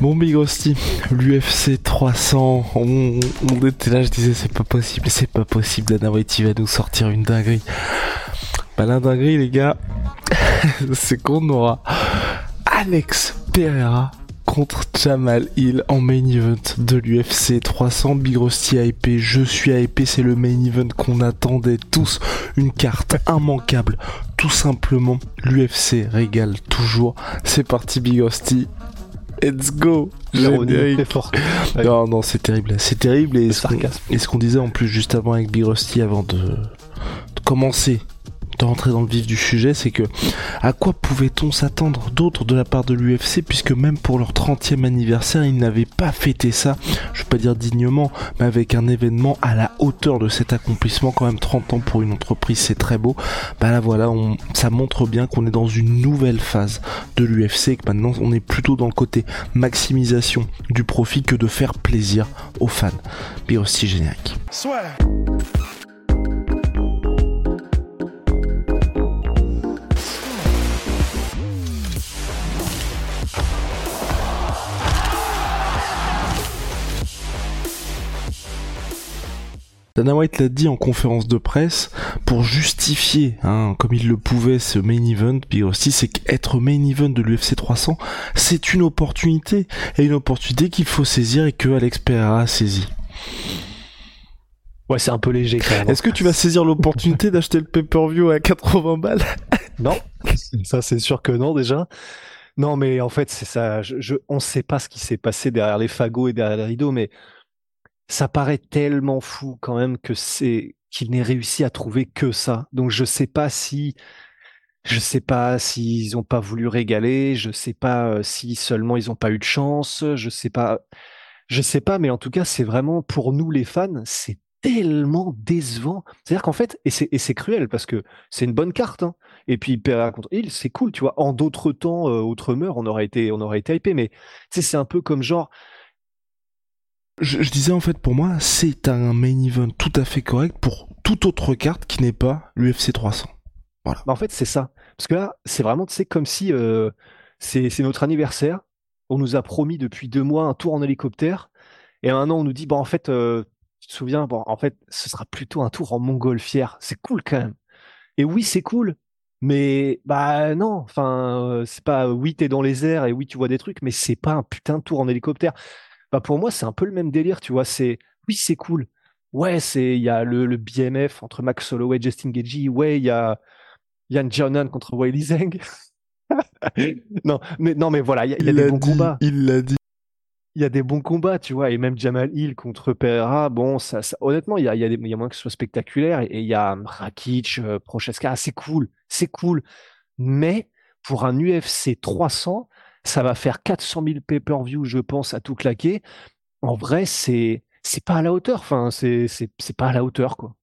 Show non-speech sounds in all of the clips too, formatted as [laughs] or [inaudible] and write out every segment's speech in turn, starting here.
Bon Big l'UFC 300, on, était là, je disais c'est pas possible, c'est pas possible, Dana White va nous sortir une dinguerie. Bah la dinguerie les gars, [laughs] c'est qu'on aura Alex Pereira contre Jamal Hill en main event de l'UFC 300. Big Rusty hypé, je suis hypé, c'est le main event qu'on attendait tous. Une carte immanquable, tout simplement. L'UFC régale toujours. C'est parti Big Rusty. Let's go Générique. est forte. Non, non, c'est terrible. C'est terrible. Et ce qu'on- et ce qu'on disait en plus juste avant avec Big Rusty, avant de, de commencer, de rentrer dans le vif du sujet, c'est que à quoi pouvait-on s'attendre d'autre de la part de l'UFC, puisque même pour leur 30e anniversaire, ils n'avaient pas fêté ça, je vais pas dire dignement, mais avec un événement à la hauteur de cet accomplissement, quand même 30 ans pour une entreprise, c'est très beau. Bah là voilà, on, ça montre bien qu'on est dans une nouvelle phase de l'UFC, que maintenant on est plutôt dans le côté maximisation du profit que de faire plaisir aux fans. Big Rusty générique. Dana White l'a dit en conférence de presse, pour justifier, hein, comme il le pouvait, ce main event, Big Rusty, c'est qu'être main event de l'UFC 300, c'est une opportunité, et une opportunité qu'il faut saisir et que Alex Pereira a saisi. Ouais, c'est un peu léger quand même. Est-ce que tu vas saisir l'opportunité d'acheter le pay-per-view à 80 balles? Non, [laughs] ça c'est sûr que non déjà. Non, mais en fait, c'est ça. Je, je- on ne sait pas ce qui s'est passé derrière les fagots et derrière les rideaux, mais ça paraît tellement fou quand même que c'est qu'il n'ait réussi à trouver que ça. Donc je sais pas si je sais pas s'ils n'ont pas voulu régaler, je sais pas euh, si seulement ils n'ont pas eu de chance, je sais pas, je sais pas, mais en tout cas c'est vraiment pour nous les fans, c'est tellement décevant. C'est-à-dire qu'en fait, et c'est cruel parce que c'est une bonne carte, hein. Et puis Pereira contre Hill, c'est cool, tu vois. En d'autres temps, euh, autre meurt, on aurait été, on aurait été hypé, mais c'est un peu comme genre, je, disais en fait pour moi, c'est un main event tout à fait correct pour toute autre carte qui n'est pas l'UFC 300. Bah, en fait, c'est ça. Parce que là, c'est vraiment, comme si euh, c'est notre anniversaire. On nous a promis depuis deux mois un tour en hélicoptère. Et maintenant, on nous dit, bon, en fait, euh, tu te souviens, bon, en fait, ce sera plutôt un tour en montgolfière. C'est cool quand même. Et oui, c'est cool. Mais, bah non, enfin, euh, c'est pas, oui, t'es dans les airs et oui, tu vois des trucs, mais c'est pas un putain de tour en hélicoptère. Bah, pour moi, c'est un peu le même délire, tu vois. C'est, oui, c'est cool. Ouais, c'est, il y a le, le BMF entre Max Holloway et Justin Gagey. Ouais, il y a, Yann Jonan contre Wiley Zeng. [laughs] non, mais non, mais voilà, il y a, il y a des bons dit, combats. Il l'a dit. Il y a des bons combats, tu vois, et même Jamal Hill contre Pereira. Bon, ça, ça- honnêtement, il y a, il y a des, il y a moins que ce soit spectaculaire. Et, et il y a Rakic, euh, Prochaska, c'est cool, c'est cool. Mais pour un UFC 300, ça va faire 400 000 pay-per-view, je pense, à tout claquer. En vrai, c'est c'est pas à la hauteur. Enfin, c'est pas à la hauteur, quoi.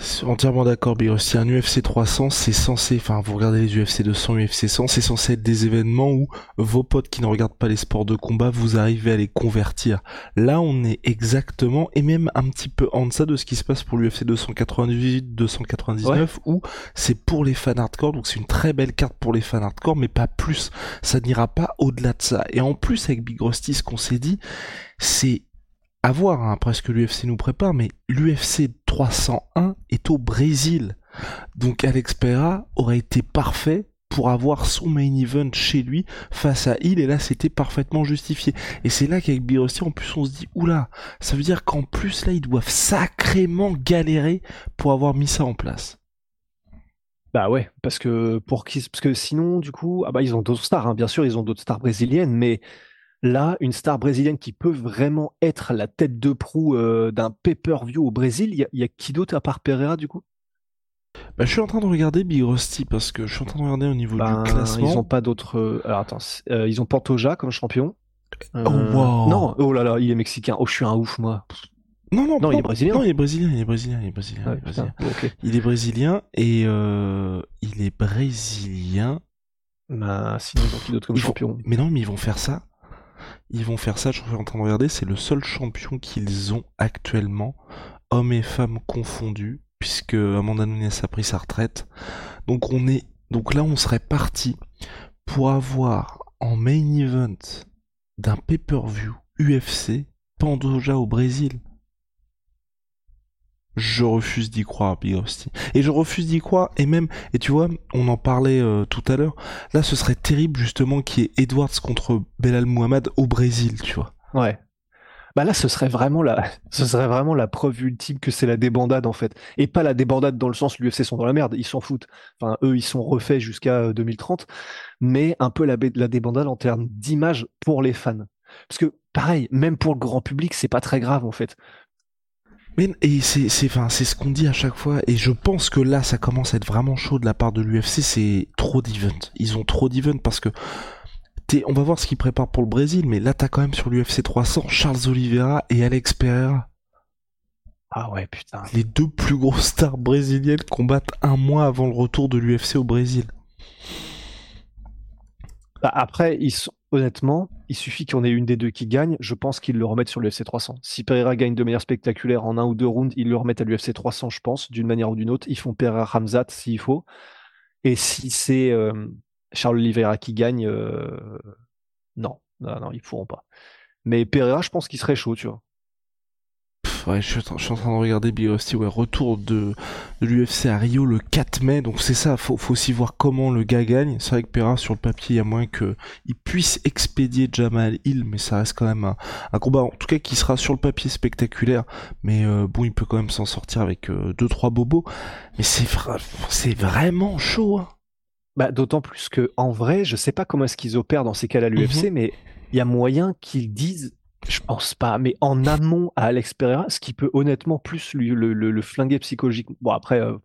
C'est Entièrement d'accord, Big Rusty. Un UFC 300, c'est censé, enfin, vous regardez les UFC 200, UFC 100, c'est censé être des événements où vos potes qui ne regardent pas les sports de combat, vous arrivez à les convertir. Là, on est exactement, et même un petit peu en deçà de ce qui se passe pour l'UFC 298, 299, où c'est pour les fans hardcore, donc c'est une très belle carte pour les fans hardcore, mais pas plus. Ça n'ira pas au-delà de ça. Et en plus, avec Big Rusty, ce qu'on s'est dit, c'est à voir hein, après ce que l'UFC nous prépare, mais l'UFC 301 est au Brésil. Donc Alex Pereira aurait été parfait pour avoir son main event chez lui face à Hill, et là c'était parfaitement justifié. Et c'est là qu'avec Big Rusty, en plus on se dit, oula, ça veut dire qu'en plus là ils doivent sacrément galérer pour avoir mis ça en place. Bah ouais, parce que pour qui, que sinon, du coup, ah bah ils ont d'autres stars, hein, bien sûr, ils ont d'autres stars brésiliennes, mais là, une star brésilienne qui peut vraiment être la tête de proue euh, d'un pay-per-view au Brésil, il y, a- il y a qui d'autre à part Pereira, du coup? Bah, je suis en train de regarder Big Rusty parce que je suis en train de regarder au niveau Ben, du classement. Ils ont pas d'autres. euh, Alors attends, euh, ils ont Pantoja comme champion. Euh, Oh, wow. Non, oh là là, il est mexicain. Oh, je suis un ouf moi. Non, non, Non, il est brésilien. Non, il est brésilien, il est brésilien, il est brésilien. il est brésilien. putain, ok. Il est brésilien et euh, il est brésilien. Bah, sinon ils ont qui d'autre comme vont- champion? Mais non, mais ils vont faire ça. Ils vont faire ça, je suis en train de regarder, c'est le seul champion qu'ils ont actuellement, hommes et femmes confondus, puisque Amanda Nunes a pris sa retraite. Donc on est donc là on serait parti pour avoir en main event d'un pay-per-view UFC Pandoja au Brésil. Je refuse d'y croire, Big Rusty. Et je refuse d'y croire, et même, et tu vois, on en parlait euh, tout à l'heure, là ce serait terrible justement qu'il y ait Edwards contre Belal Muhammad au Brésil, tu vois. Ouais. Bah là, ce serait vraiment la, [laughs] ce serait vraiment la preuve ultime que c'est la débandade en fait, et pas la débandade dans le sens l'UFC sont dans la merde, ils s'en foutent. Enfin, eux, ils sont refaits jusqu'à euh, 2030, mais un peu la, la débandade en termes d'image pour les fans. Parce que pareil, même pour le grand public, c'est pas très grave en fait. Mais et c'est c'est enfin c'est ce qu'on dit à chaque fois et je pense que là ça commence à être vraiment chaud de la part de l'UFC, c'est trop d'events. Ils ont trop d'events parce que t'es- on va voir ce qu'ils préparent pour le Brésil, mais là t'as quand même sur l'UFC 300 Charles Oliveira et Alex Pereira, Ah ouais, putain. les deux plus grosses stars brésiliennes combattent un mois avant le retour de l'UFC au Brésil. Bah, après, ils sont- honnêtement, il suffit qu'il y en ait une des deux qui gagne. Je pense qu'ils le remettent sur l'UFC 300. Si Pereira gagne de manière spectaculaire en un ou deux rounds, ils le remettent à l'UFC 300, je pense, d'une manière ou d'une autre. Ils font Pereira Ramzat s'il faut. Et si c'est euh, Charles Oliveira qui gagne, euh, non, non, non, ils pourront pas. Mais Pereira, je pense qu'il serait chaud, tu vois. Pff, ouais, je suis, en- je suis en train de regarder Big Rusty, ouais, retour de, de l'UFC à Rio le 4 mai, donc c'est ça, faut, faut aussi voir comment le gars gagne. C'est vrai que Pereira, sur le papier, il y a moins que il puisse expédier Jamal Hill, mais ça reste quand même un, un combat, en tout cas, qui sera sur le papier spectaculaire, mais euh, bon, il peut quand même s'en sortir avec euh, deux trois bobos, mais c'est vra- c'est vraiment chaud, hein. Bah, d'autant plus que en vrai, je sais pas comment est-ce qu'ils opèrent dans ces cas-là l'UFC, mais il y a moyen qu'ils disent, je pense pas, mais en amont à Alex Pereira, ce qui peut honnêtement plus le, flinguer psychologiquement. Bon après, euh,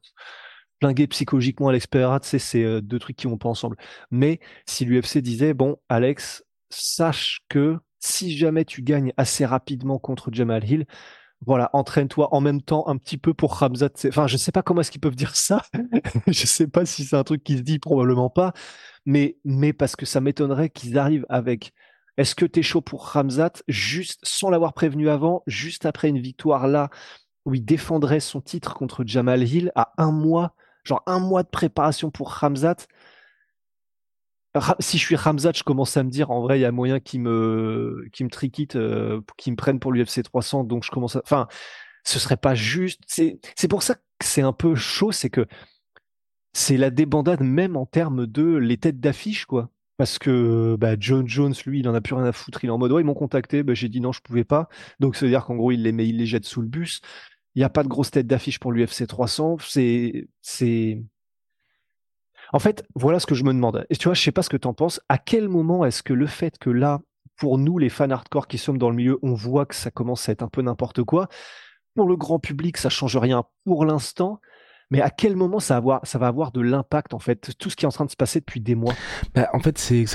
flinguer psychologiquement Alex Pereira, tu sais, c'est euh, deux trucs qui vont pas ensemble. Mais si l'UFC disait, bon, Alex, sache que si jamais tu gagnes assez rapidement contre Jamal Hill, voilà, entraîne-toi en même temps un petit peu pour Ramzat. C'est- Enfin, je sais pas comment est-ce qu'ils peuvent dire ça. [laughs] je sais pas si c'est un truc qui se dit, probablement pas. Mais, mais parce que ça m'étonnerait qu'ils arrivent avec. Est-ce que t'es chaud pour Ramzat juste sans l'avoir prévenu avant, juste après une victoire là où il défendrait son titre contre Jamal Hill à un mois, genre un mois de préparation pour Ramzat? Ra- Si je suis Ramzat, je commence à me dire en vrai, il y a moyen qu'ils me, qu'ils me euh, me prennent pour l'UFC 300. Donc je commence à. Enfin, ce serait pas juste. C'est, c'est pour ça que c'est un peu chaud, c'est que c'est la débandade même en termes de les têtes d'affiche, quoi. Parce que bah, John Jones, lui, il en a plus rien à foutre. Il est en mode, ouais, ils m'ont contacté, bah, j'ai dit non, je pouvais pas. Donc, ça veut dire qu'en gros, il les met, il les jette sous le bus. Il n'y a pas de grosse tête d'affiche pour l'UFC 300. C'est, c'est. En fait, voilà ce que je me demande. Et tu vois, je sais pas ce que tu en penses. À quel moment est-ce que le fait que là, pour nous, les fans hardcore qui sommes dans le milieu, on voit que ça commence à être un peu n'importe quoi. Pour le grand public, ça change rien pour l'instant. Mais à quel moment ça va avoir, de l'impact, en fait, tout ce qui est en train de se passer depuis des mois? Bah, en fait, c'est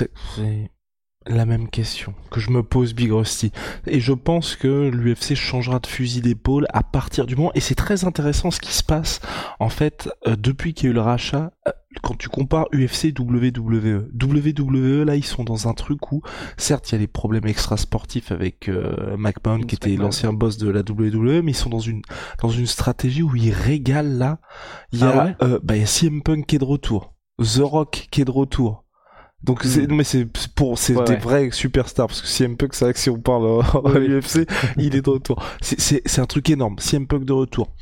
la même question que je me pose Big Rusty. Et je pense que l'UFC changera de fusil d'épaule à partir du moment, et c'est très intéressant ce qui se passe, en fait, euh, depuis qu'il y a eu le rachat, euh, quand tu compares UFC WWE. WWE, là, ils sont dans un truc où, certes, il y a des problèmes extra-sportifs avec euh, McMahon, qui était l'ancien boss de la WWE, mais ils sont dans une, dans une stratégie où ils régalent, là. Il y a, Ah ouais? euh, bah, il y a CM Punk qui est de retour. The Rock qui est de retour. Donc c'est non, mais c'est pour c'est Ouais, des ouais. vrais superstars parce que CM Punk c'est vrai que si on parle euh, à l'UFC il est de retour. C'est c'est c'est un truc énorme. CM Punk de retour.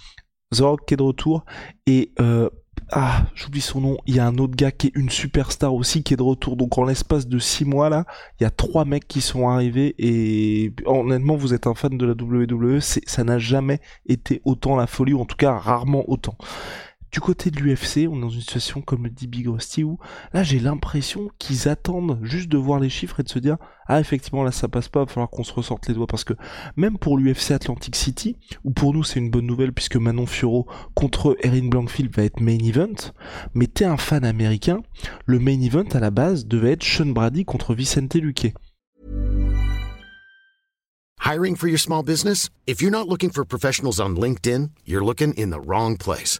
The Rock qui est de retour. Et euh, ah j'oublie son nom. Il y a un autre gars qui est une superstar aussi qui est de retour. Donc en l'espace de six mois là il y a trois mecs qui sont arrivés. Et honnêtement vous êtes un fan de la WWE c'est ça n'a jamais été autant la folie ou en tout cas rarement autant du côté de l'UFC, on est dans une situation comme le dit Big Rusty où là j'ai l'impression qu'ils attendent juste de voir les chiffres et de se dire ah effectivement là ça passe pas, va falloir qu'on se ressorte les doigts parce que même pour l'UFC Atlantic City, ou pour nous c'est une bonne nouvelle puisque Manon Fioro contre Erin Blankfield va être main event, mais t'es un fan américain, le main event à la base devait être Sean Brady contre Vicente Luque. Hiring for your small business? If you're not looking for professionals on LinkedIn, you're looking in the wrong place.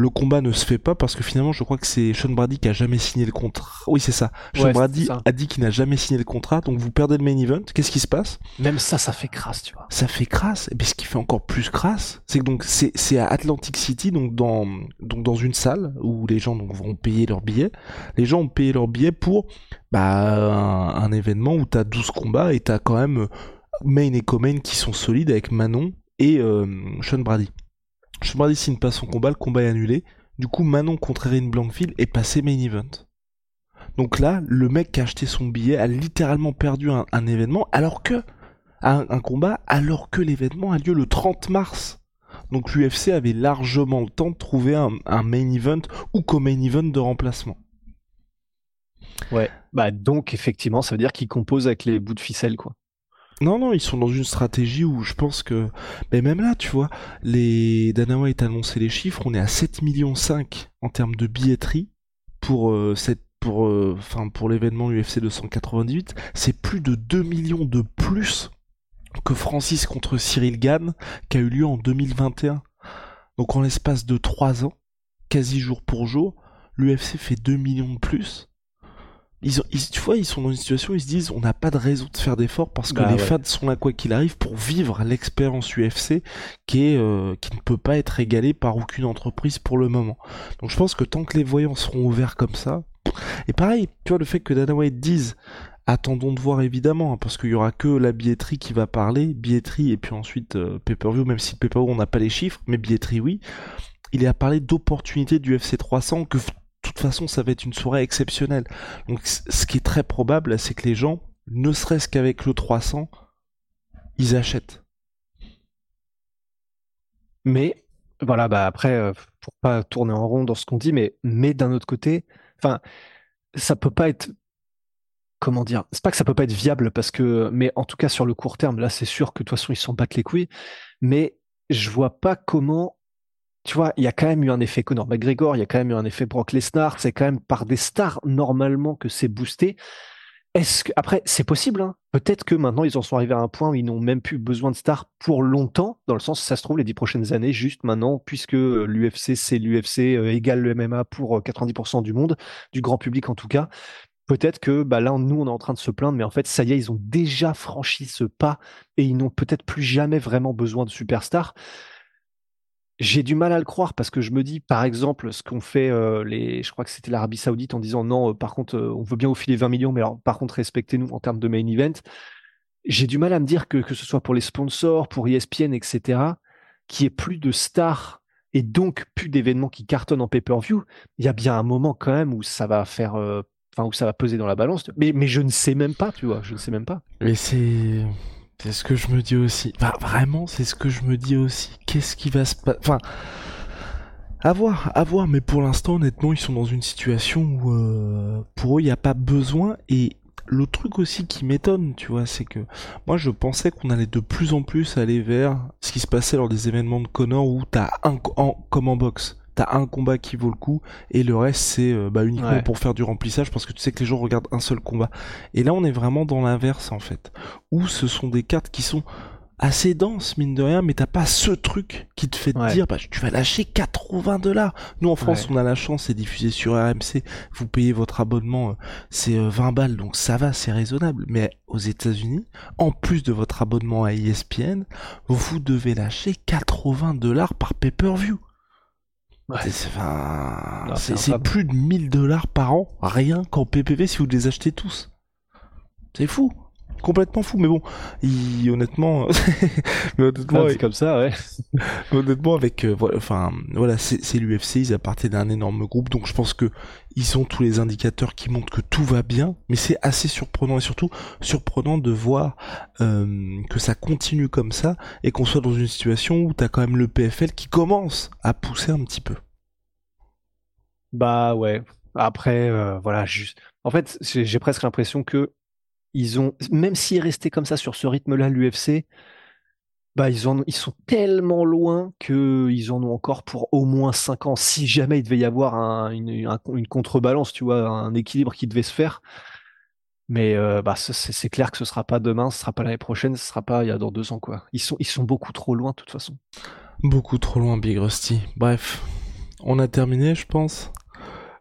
Le combat ne se fait pas parce que finalement je crois que c'est Sean Brady qui a jamais signé le contrat. Oui c'est ça. Sean Brady a dit qu'il n'a jamais signé le contrat, donc vous perdez le main event. Qu'est-ce qui se passe? Même ça, ça fait crasse, tu vois. Ça fait crasse. Et ce qui fait encore plus crasse, c'est que donc c'est c'est à Atlantic City, donc dans donc dans une salle où les gens donc, vont payer leur billet. Les gens ont payé leur billet pour bah un, événement où t'as 12 combats et t'as quand même main et co-main qui sont solides avec Manon et euh, Sean Brady. Me signe pas son combat, le combat est annulé. Du coup, Manon contre Erin Blankfield est passé main event. Donc là, le mec qui a acheté son billet a littéralement perdu un, événement, alors que un, combat, alors que l'événement a lieu le 30 mars. Donc l'UFC avait largement le temps de trouver un, un main event ou co-main event de remplacement. Ouais, bah donc effectivement, ça veut dire qu'il compose avec les bouts de ficelle, quoi. Non, non, ils sont dans une stratégie où je pense que, mais même là, tu vois, les Dana White a annoncé les chiffres, on est à 7 millions 5 en termes de billetterie pour euh, cette pour euh, pour l'événement UFC 298, c'est plus de 2 millions de plus que Francis contre Cyril Gann qui a eu lieu en 2021. Donc en l'espace de 3 ans, quasi jour pour jour, l'UFC fait 2 millions de plus ils, ont, tu vois, ils sont dans une situation où ils se disent on n'a pas de raison de faire d'efforts parce que bah les fans sont là quoi qu'il arrive pour vivre l'expérience UFC qui est euh, qui ne peut pas être égalée par aucune entreprise pour le moment. Donc je pense que tant que les voyants seront ouverts comme ça, et pareil, tu vois le fait que Dana White dise attendons de voir évidemment hein, parce qu'il y aura que la billetterie qui va parler, billetterie et puis ensuite euh, pay-per-view même si pay-per-view on n'a pas les chiffres, mais billetterie oui. Il est à parler d'opportunités du FC 300 que toute façon, ça va être une soirée exceptionnelle. Donc, ce qui est très probable, c'est que les gens, ne serait-ce qu'avec le 300, ils achètent. Mais, voilà, bah après, euh, pour pas tourner en rond dans ce qu'on dit, mais, mais d'un autre côté, enfin, ça peut pas être comment dire, c'est pas que ça peut pas être viable parce que, mais en tout cas sur le court terme, là c'est sûr que de toute façon ils s'en battent les couilles, mais je vois pas comment tu vois, il y a quand même eu un effet Conor McGregor, il y a quand même eu un effet Brock Lesnar, c'est quand même par des stars normalement que c'est boosté. Est-ce que après c'est possible hein Peut-être que maintenant ils en sont arrivés à un point où ils n'ont même plus besoin de stars pour longtemps, dans le sens ça se trouve les dix prochaines années, juste maintenant, puisque l'UFC c'est l'UFC euh, égale le MMA pour 90% euh, du monde, du grand public en tout cas. Peut-être que bah là nous on est en train de se plaindre, mais en fait ça y est ils ont déjà franchi ce pas et ils n'ont peut-être plus jamais vraiment besoin de superstars. J'ai du mal à le croire parce que je me dis, par exemple, ce qu'ont fait euh, les, je crois que c'était l'Arabie Saoudite en disant non, euh, par contre, euh, on veut bien vous filer 20 millions, mais alors, par contre, respectez-nous en termes de main event. J'ai du mal à me dire que, que ce soit pour les sponsors, pour ESPN, etc., qu'il y ait plus de stars et donc plus d'événements qui cartonnent en pay-per-view. Il y a bien un moment quand même où ça va faire, enfin, où ça va peser dans la balance. Mais, mais je ne sais même pas, tu vois, je ne sais même pas. Mais c'est, c'est ce que je me dis aussi. Enfin, vraiment, c'est ce que je me dis aussi. Qu'est-ce qui va se passer Enfin, à voir, à voir. Mais pour l'instant, honnêtement, ils sont dans une situation où euh, pour eux, il n'y a pas besoin. Et le truc aussi qui m'étonne, tu vois, c'est que moi, je pensais qu'on allait de plus en plus aller vers ce qui se passait lors des événements de Connor où t'as un en, comme en boxe t'as un combat qui vaut le coup et le reste c'est euh, bah, uniquement pour faire du remplissage parce que tu sais que les gens regardent un seul combat. Et là on est vraiment dans l'inverse en fait, où ce sont des cartes qui sont assez denses mine de rien, mais t'as pas ce truc qui te fait dire bah tu vas lâcher 80 dollars. Nous en France on a la chance, c'est diffusé sur RMC, vous payez votre abonnement, euh, c'est 20 euh, balles donc ça va, c'est raisonnable. Mais aux États-Unis, en plus de votre abonnement à ESPN, vous devez lâcher 80 dollars par pay-per-view. C'est plus de 1000 dollars par an, rien qu'en PPV si vous les achetez tous. C'est fou. Complètement fou. Mais bon il, honnêtement [laughs] mais honnêtement ah, c'est comme ça ouais. [laughs] honnêtement avec euh, voilà enfin voilà c'est l'UFC ils appartiennent à un énorme groupe donc je pense que ils ont tous les indicateurs qui montrent que tout va bien mais c'est assez surprenant et surtout surprenant de voir euh, que ça continue comme ça et qu'on soit dans une situation où t'as quand même le PFL qui commence à pousser un petit peu. Bah ouais. Après euh, voilà juste en fait j'ai presque l'impression que ils ont, même s'ils restaient comme ça sur ce rythme-là, l'UFC, bah ils, ils sont tellement loin qu'ils en ont encore pour au moins 5 ans. Si jamais il devait y avoir une, contrebalance, tu vois, un équilibre qui devait se faire. Mais euh, bah, c'est clair que ce sera pas demain, ce sera pas l'année prochaine, ce sera pas il y a dans deux ans quoi. Ils sont, ils sont beaucoup trop loin de toute façon. Beaucoup trop loin, Big Rusty. Bref, on a terminé, je pense.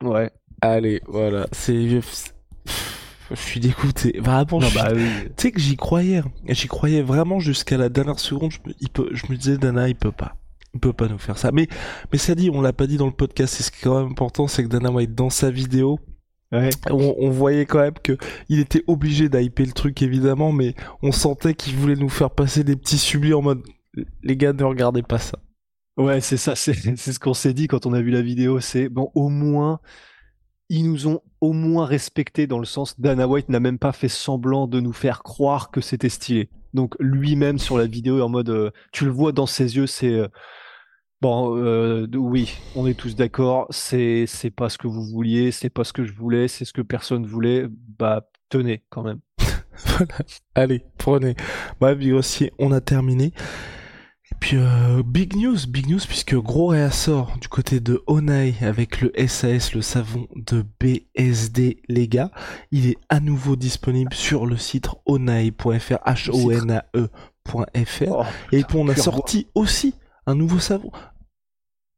Ouais. Allez, voilà, c'est je suis dégoûté. Vraiment, bah tu sais que j'y croyais. Hein. J'y croyais vraiment jusqu'à la dernière seconde. Je me, il peut, je me disais, Dana, il peut pas. Il peut pas nous faire ça. Mais, mais ça dit, on l'a pas dit dans le podcast. C'est ce qui est quand même important, c'est que Dana White, dans sa vidéo, Ouais. On, voyait quand même que il était obligé d'hyper le truc évidemment, mais on sentait qu'il voulait nous faire passer des petits sublis en mode les gars ne regardez pas ça. Ouais, c'est ça, [laughs] c'est ce qu'on s'est dit quand on a vu la vidéo. C'est bon, au moins ils nous ont au moins respecté dans le sens Dana White n'a même pas fait semblant de nous faire croire que c'était stylé. Donc lui-même sur la vidéo en mode, euh, tu le vois dans ses yeux, c'est euh, bon, euh, oui, on est tous d'accord, c'est c'est pas ce que vous vouliez, c'est pas ce que je voulais, c'est ce que personne voulait. Bah tenez quand même. [laughs] voilà. Allez, prenez. Bah, aussi, on a terminé. Et puis euh, big news, big news puisque gros réassort du côté de Onai avec le SAS, le savon de BSD les gars. Il est à nouveau disponible sur le site onai.fr, h o n a e.fr. Oh, et puis on a sorti aussi un nouveau savon.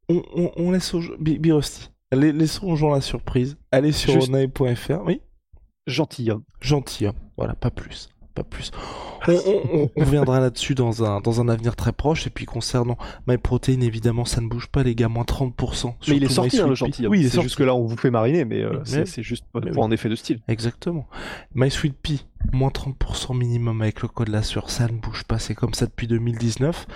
On, on, on laisse aux Birosty. Laissons aux gens la surprise. Allez sur onai.fr, oui. Gentilhomme. Gentilhomme, voilà, pas plus pas plus. On, reviendra là-dessus dans un, dans un avenir très proche. Et puis concernant MyProtein, évidemment, ça ne bouge pas, les gars, moins 30%. Mais il est sorti, hein, le gentil. Oui, c'est juste que là, on vous fait mariner, mais, euh, c'est juste pour un effet de style. Exactement. MySweetPea, moins 30% minimum avec le code là sur ça ne bouge pas, c'est comme ça depuis 2019.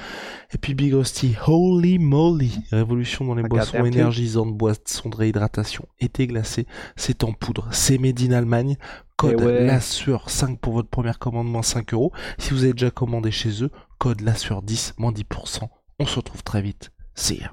Et puis Big Rusty, holy moly, révolution dans les boissons énergisantes, boissons de réhydratation, été glacé, c'est en poudre, c'est made in Allemagne, code la sueur 5 pour votre première commande, moins 5 euros. Si vous avez déjà commandé chez eux, code la sueur 10, moins 10%. On se retrouve très vite. See ya.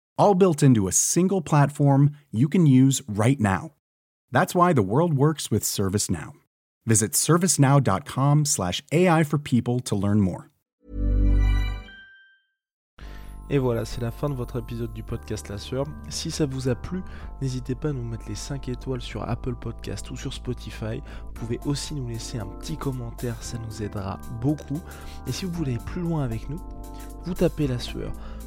all built into a single platform you can use right now. That's why the world works with ServiceNow. Visit servicenow.com/ai for people to learn more. Et voilà, c'est la fin de votre épisode du podcast La Sœur. Si ça vous a plu, n'hésitez pas à nous mettre les 5 étoiles sur Apple Podcast ou sur Spotify. Vous pouvez aussi nous laisser un petit commentaire, ça nous aidera beaucoup. Et si vous voulez aller plus loin avec nous, vous tapez La Sueur